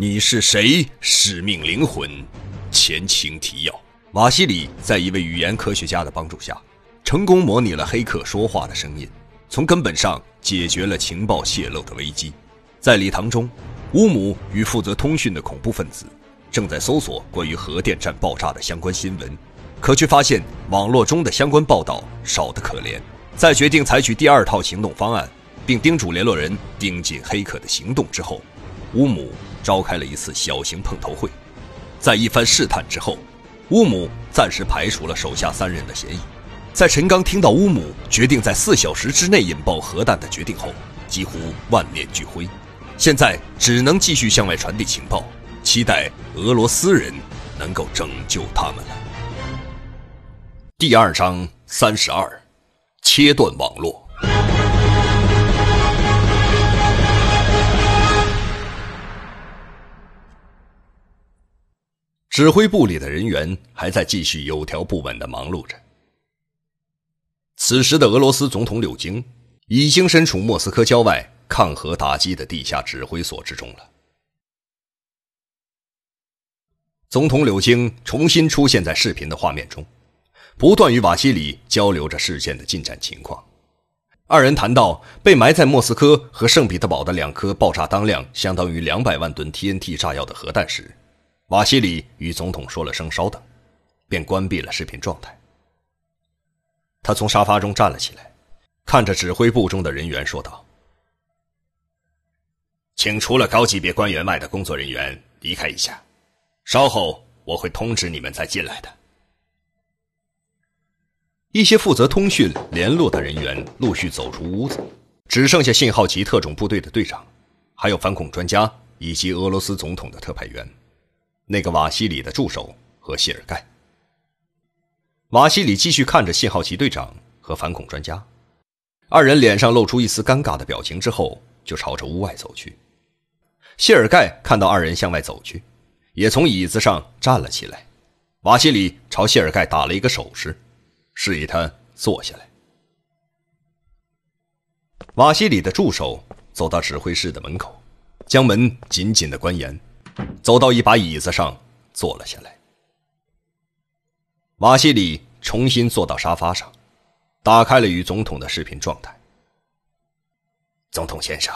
你是谁？使命灵魂，前情提要。瓦西里在一位语言科学家的帮助下，成功模拟了黑客说话的声音，从根本上解决了情报泄露的危机。在礼堂中，乌姆与负责通讯的恐怖分子正在搜索关于核电站爆炸的相关新闻，可却发现网络中的相关报道少得可怜。在决定采取第二套行动方案，并叮嘱联络人盯紧黑客的行动之后，乌姆召开了一次小型碰头会。在一番试探之后。乌姆暂时排除了手下三人的嫌疑。在陈刚听到乌姆决定在四小时之内引爆核弹的决定后，几乎万念俱灰。现在只能继续向外传递情报，期待俄罗斯人能够拯救他们了。第二章三十二，切断网络。指挥部里的人员还在继续有条不紊的忙碌着。此时的俄罗斯总统柳京已经身处莫斯科郊外抗核打击的地下指挥所之中了。总统柳京重新出现在视频的画面中，不断与瓦西里交流着事件的进展情况。二人谈到被埋在莫斯科和圣彼得堡的两颗爆炸当量相当于两百万吨 TNT 炸药的核弹时。瓦西里与总统说了声“稍等”，便关闭了视频状态。他从沙发中站了起来，看着指挥部中的人员说道：“请除了高级别官员外的工作人员离开一下，稍后我会通知你们再进来的。”一些负责通讯联络的人员陆续走出屋子，只剩下信号旗特种部队的队长，还有反恐专家以及俄罗斯总统的特派员。那个瓦西里的助手和谢尔盖。瓦西里继续看着信号旗队长和反恐专家，二人脸上露出一丝尴尬的表情之后，就朝着屋外走去。谢尔盖看到二人向外走去，也从椅子上站了起来。瓦西里朝谢尔盖打了一个手势，示意他坐下来。瓦西里的助手走到指挥室的门口，将门紧紧的关严。走到一把椅子上，坐了下来。瓦西里重新坐到沙发上，打开了与总统的视频状态。总统先生，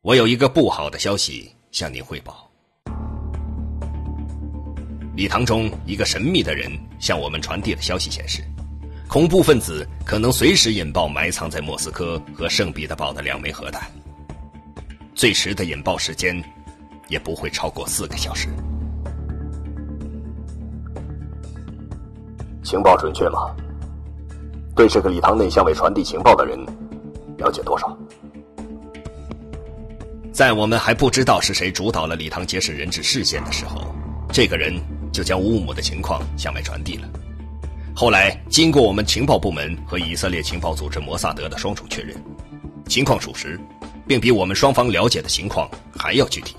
我有一个不好的消息向您汇报。礼堂中一个神秘的人向我们传递的消息显示，恐怖分子可能随时引爆埋藏在莫斯科和圣彼得堡的两枚核弹，最迟的引爆时间。也不会超过四个小时。情报准确吗？对这个礼堂内向外传递情报的人了解多少？在我们还不知道是谁主导了礼堂劫持人质事件的时候，这个人就将乌姆的情况向外传递了。后来，经过我们情报部门和以色列情报组织摩萨德的双重确认，情况属实，并比我们双方了解的情况还要具体。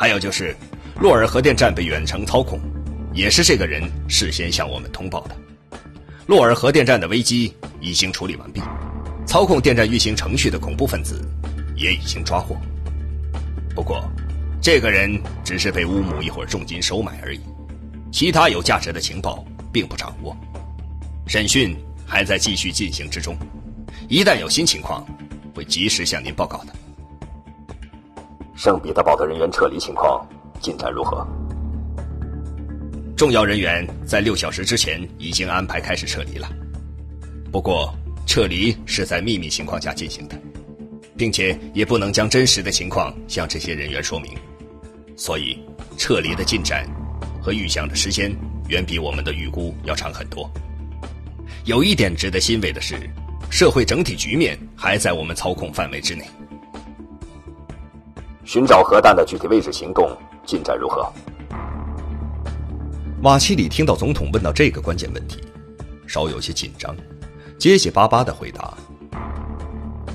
还有就是，洛尔核电站被远程操控，也是这个人事先向我们通报的。洛尔核电站的危机已经处理完毕，操控电站运行程序的恐怖分子也已经抓获。不过，这个人只是被乌姆一伙重金收买而已，其他有价值的情报并不掌握。审讯还在继续进行之中，一旦有新情况，会及时向您报告的。圣彼得堡的人员撤离情况进展如何？重要人员在六小时之前已经安排开始撤离了。不过，撤离是在秘密情况下进行的，并且也不能将真实的情况向这些人员说明，所以撤离的进展和预想的时间远比我们的预估要长很多。有一点值得欣慰的是，社会整体局面还在我们操控范围之内。寻找核弹的具体位置行动进展如何？瓦西里听到总统问到这个关键问题，稍有些紧张，结结巴巴的回答：“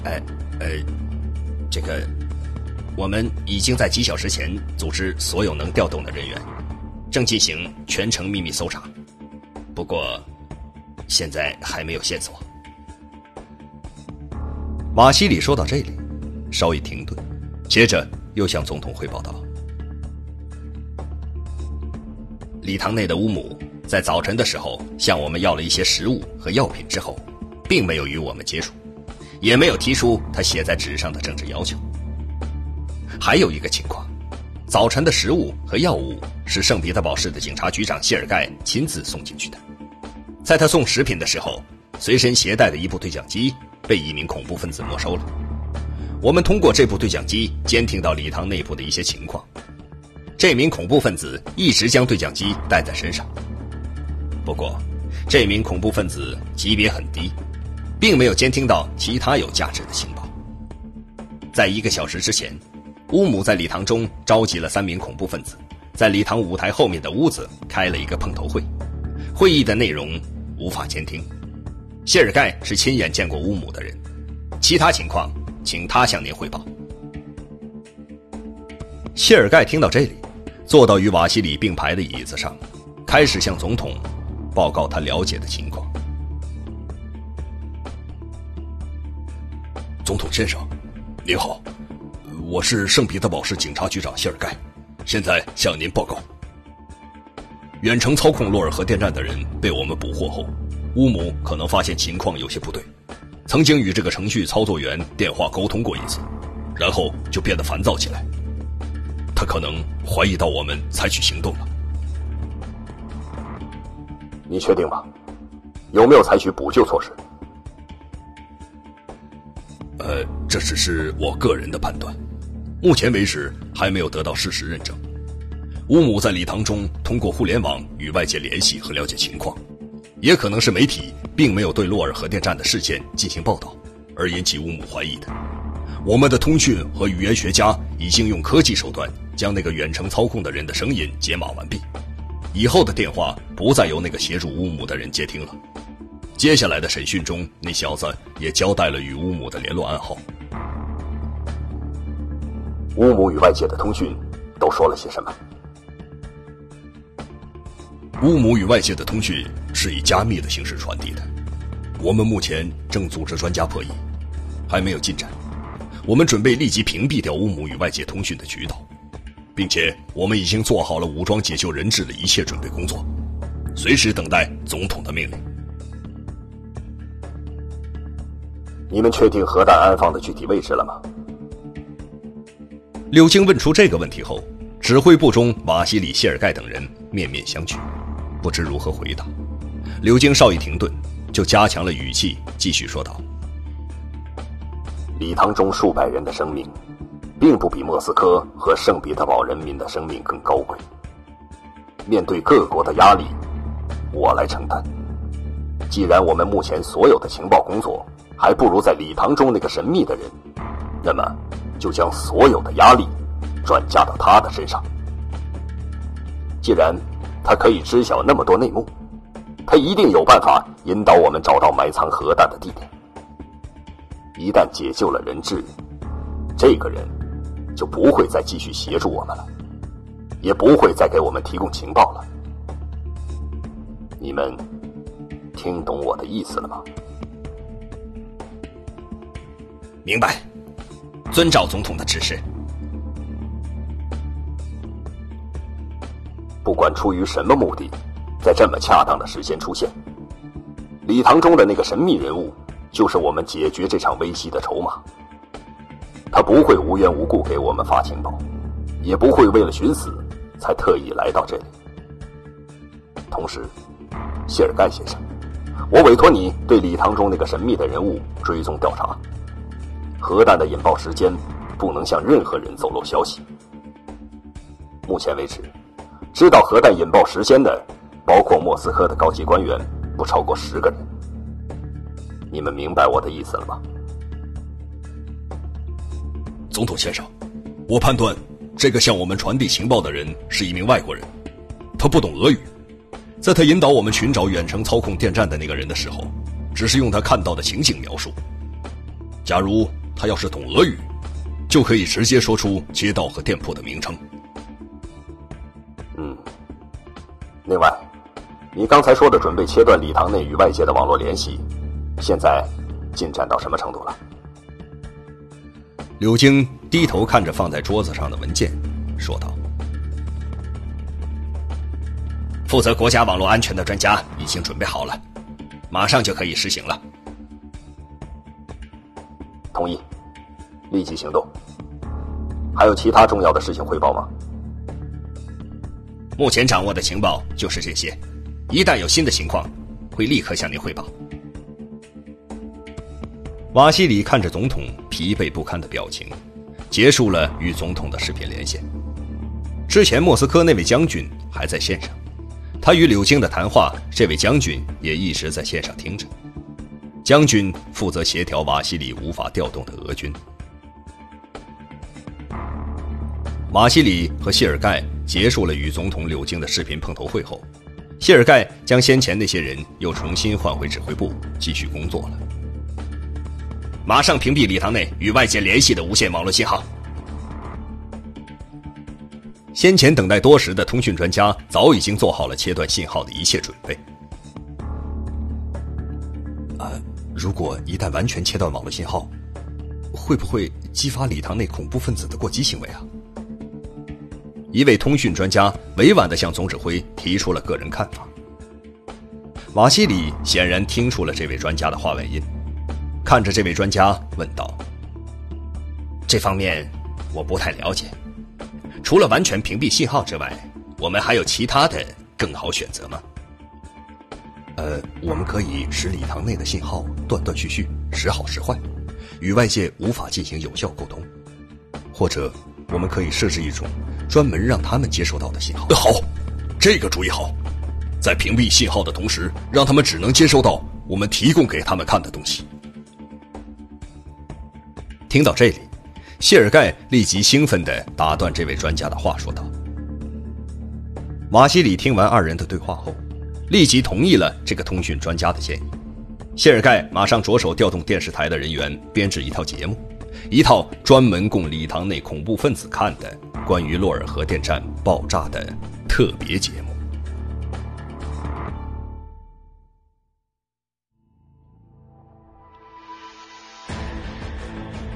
哎，呃，这个，我们已经在几小时前组织所有能调动的人员，正进行全程秘密搜查。不过，现在还没有线索。”瓦西里说到这里，稍一停顿，接着。又向总统汇报道。礼堂内的乌姆在早晨的时候向我们要了一些食物和药品之后，并没有与我们接触，也没有提出他写在纸上的政治要求。还有一个情况，早晨的食物和药物是圣彼得堡市的警察局长谢尔盖亲自送进去的，在他送食品的时候，随身携带的一部对讲机被一名恐怖分子没收了。我们通过这部对讲机监听到礼堂内部的一些情况。这名恐怖分子一直将对讲机带在身上。不过，这名恐怖分子级别很低，并没有监听到其他有价值的情报。在一个小时之前。乌姆在礼堂中召集了三名恐怖分子，在礼堂舞台后面的屋子开了一个碰头会。会议的内容无法监听。谢尔盖是亲眼见过乌姆的人，其他情况请他向您汇报。谢尔盖听到这里，坐到与瓦西里并排的椅子上，开始向总统报告他了解的情况。总统先生，您好。我是圣彼得堡市警察局长谢尔盖，现在向您报告：远程操控洛尔核电站的人被我们捕获后，乌姆可能发现情况有些不对，曾经与这个程序操作员电话沟通过一次，然后就变得烦躁起来。他可能怀疑到我们采取行动了。你确定吗？有没有采取补救措施？呃，这只是我个人的判断。目前为止还没有得到事实认证。乌姆在礼堂中通过互联网与外界联系和了解情况，也可能是媒体并没有对洛尔核电站的事件进行报道，而引起乌姆怀疑的。我们的通讯和语言学家已经用科技手段将那个远程操控的人的声音解码完毕，以后的电话不再由那个协助乌姆的人接听了。接下来的审讯中，那小子也交代了与乌姆的联络暗号。乌姆与外界的通讯都说了些什么？乌姆与外界的通讯是以加密的形式传递的。我们目前正组织专家破译，还没有进展。我们准备立即屏蔽掉乌姆与外界通讯的渠道，并且我们已经做好了武装解救人质的一切准备工作，随时等待总统的命令。你们确定核弹安放的具体位置了吗？柳京问出这个问题后，指挥部中瓦西里·谢尔盖等人面面相觑，不知如何回答。刘京稍一停顿，就加强了语气，继续说道：“礼堂中数百人的生命，并不比莫斯科和圣彼得堡人民的生命更高贵。面对各国的压力，我来承担。既然我们目前所有的情报工作还不如在礼堂中那个神秘的人，那么……”就将所有的压力转嫁到他的身上。既然他可以知晓那么多内幕，他一定有办法引导我们找到埋藏核弹的地点。一旦解救了人质，这个人就不会再继续协助我们了，也不会再给我们提供情报了。你们听懂我的意思了吗？明白。遵照总统的指示。不管出于什么目的，在这么恰当的时间出现，礼堂中的那个神秘人物，就是我们解决这场危机的筹码。他不会无缘无故给我们发情报，也不会为了寻死才特意来到这里。同时，谢尔盖先生，我委托你对礼堂中那个神秘的人物追踪调查。核弹的引爆时间不能向任何人走漏消息。目前为止，知道核弹引爆时间的，包括莫斯科的高级官员，不超过十个人。你们明白我的意思了吗？总统先生，我判断这个向我们传递情报的人是一名外国人，他不懂俄语。在他引导我们寻找远程操控电站的那个人的时候，只是用他看到的情景描述。假如。他要是懂俄语，就可以直接说出街道和店铺的名称。另外，你刚才说的准备切断礼堂内与外界的网络联系，现在进展到什么程度了？柳京低头看着放在桌子上的文件，说道：“负责国家网络安全的专家已经准备好了，马上就可以实行了。同意，立即行动。还有其他重要的事情汇报吗？目前掌握的情报就是这些，一旦有新的情况，会立刻向您汇报。瓦西里看着总统疲惫不堪的表情，结束了与总统的视频连线。之前莫斯科那位将军还在线上，他与柳京的谈话，这位将军也一直在线上听着。将军负责协调瓦西里无法调动的俄军。瓦西里和谢尔盖结束了与总统柳京的视频碰头会后，谢尔盖将先前那些人又重新换回指挥部，继续工作了。马上屏蔽礼堂内与外界联系的无线网络信号。先前等待多时的通讯专家早已经做好了切断信号的一切准备。呃，如果一旦完全切断网络信号，会不会激发礼堂内恐怖分子的过激行为啊？一位通讯专家委婉地向总指挥提出了个人看法。瓦西里显然听出了这位专家的话外音，看着这位专家问道：“这方面我不太了解，除了完全屏蔽信号之外，我们还有其他的更好选择吗？”“呃，我们可以使礼堂内的信号断断续续，时好时坏，与外界无法进行有效沟通，或者我们可以设置一种。”专门让他们接收到的信号。好，这个主意好，在屏蔽信号的同时，让他们只能接收到我们提供给他们看的东西。听到这里，谢尔盖立即兴奋地打断这位专家的话，说道：“马西里听完二人的对话后，立即同意了这个通讯专家的建议。谢尔盖马上着手调动电视台的人员，编制一套节目，一套专门供礼堂内恐怖分子看的。”关于洛尔核电站爆炸的特别节目。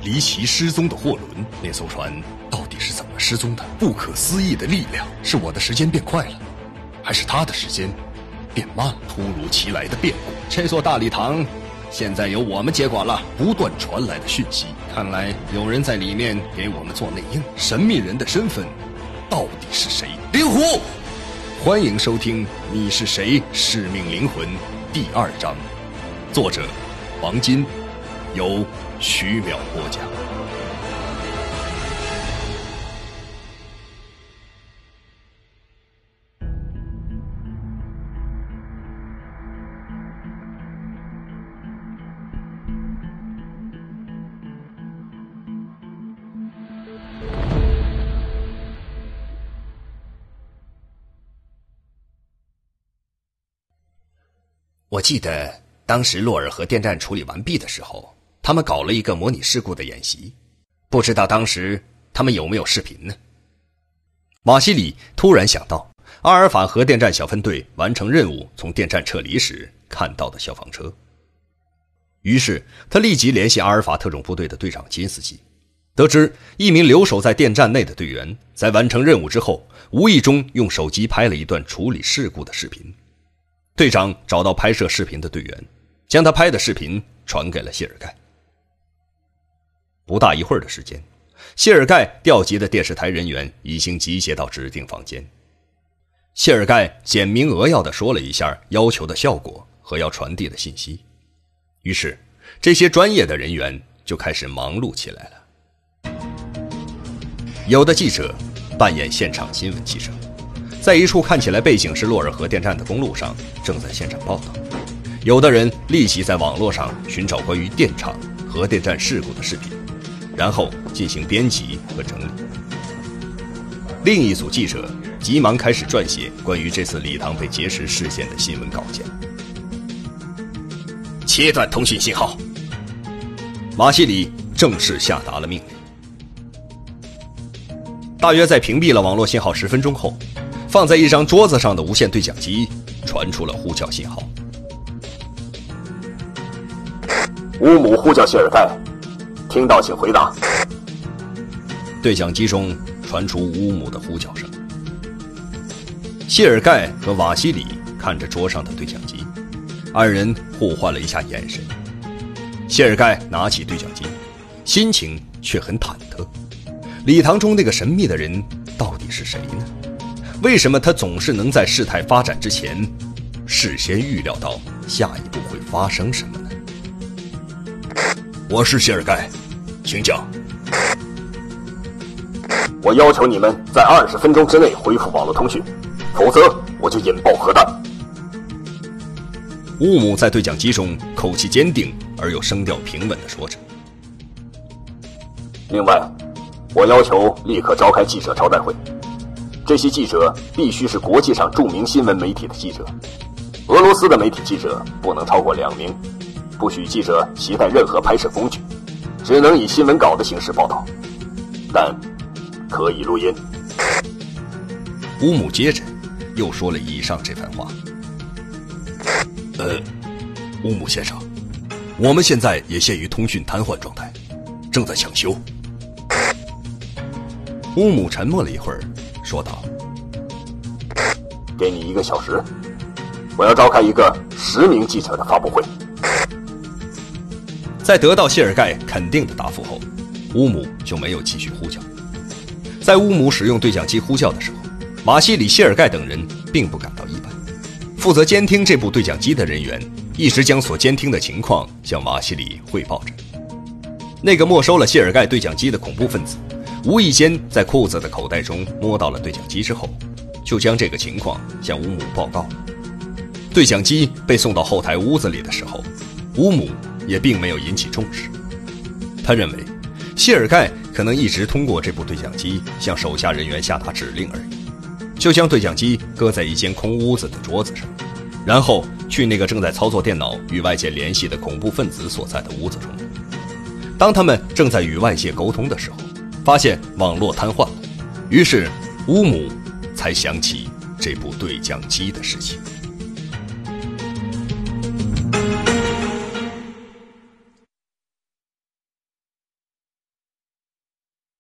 离奇失踪的货轮，那艘船到底是怎么失踪的？不可思议的力量，是我的时间变快了，还是他的时间变慢了？突如其来的变故，这座大礼堂。现在由我们接管了。不断传来的讯息，看来有人在里面给我们做内应。神秘人的身份到底是谁？灵狐，欢迎收听《你是谁？使命灵魂》第二章，作者王金，由徐淼播讲。我记得当时洛尔核电站处理完毕的时候，他们搞了一个模拟事故的演习，不知道当时他们有没有视频呢？马西里突然想到阿尔法核电站小分队完成任务从电站撤离时看到的消防车，于是他立即联系阿尔法特种部队的队长金斯基，得知一名留守在电站内的队员在完成任务之后，无意中用手机拍了一段处理事故的视频。队长找到拍摄视频的队员，将他拍的视频传给了谢尔盖。不大一会儿的时间，谢尔盖调集的电视台人员已经集结到指定房间。谢尔盖简明扼要地说了一下要求的效果和要传递的信息，于是这些专业的人员就开始忙碌起来了。有的记者扮演现场新闻记者。在一处看起来背景是洛尔核电站的公路上，正在现场报道。有的人立即在网络上寻找关于电厂、核电站事故的视频，然后进行编辑和整理。另一组记者急忙开始撰写关于这次礼堂被劫持事件的新闻稿件。切断通讯信号。马西里正式下达了命令。大约在屏蔽了网络信号十分钟后。放在一张桌子上的无线对讲机传出了呼叫信号。乌姆呼叫谢尔盖，听到请回答。对讲机中传出乌姆的呼叫声。谢尔盖和瓦西里看着桌上的对讲机，二人互换了一下眼神。谢尔盖拿起对讲机，心情却很忐忑。礼堂中那个神秘的人到底是谁呢？为什么他总是能在事态发展之前，事先预料到下一步会发生什么呢？我是谢尔盖，请讲。我要求你们在二十分钟之内恢复网络通讯，否则我就引爆核弹。乌姆在对讲机中口气坚定而又声调平稳的说着。另外，我要求立刻召开记者招待会，这些记者必须是国际上著名新闻媒体的记者，俄罗斯的媒体记者不能超过两名。不许记者携带任何拍摄工具，只能以新闻稿的形式报道，但可以录音。乌姆接着又说了以上这番话。呃，乌姆先生，我们现在也陷于通讯瘫痪状态，正在抢修。乌姆沉默了一会儿，说道：“给你一个小时，我要召开一个实名记者的发布会。”在得到谢尔盖肯定的答复后，乌姆就没有继续呼叫。在乌姆使用对讲机呼叫的时候，马西里、谢尔盖等人并不感到意外。负责监听这部对讲机的人员一直将所监听的情况向马西里汇报着。那个没收了谢尔盖对讲机的恐怖分子，无意间在裤子的口袋中摸到了对讲机之后，就将这个情况向乌姆报告。对讲机被送到后台屋子里的时候，乌姆。也并没有引起重视。他认为，谢尔盖可能一直通过这部对讲机向手下人员下达指令而已，就将对讲机搁在一间空屋子的桌子上，然后去那个正在操作电脑与外界联系的恐怖分子所在的屋子中。当他们正在与外界沟通的时候，发现网络瘫痪了，于是乌姆才想起这部对讲机的事情。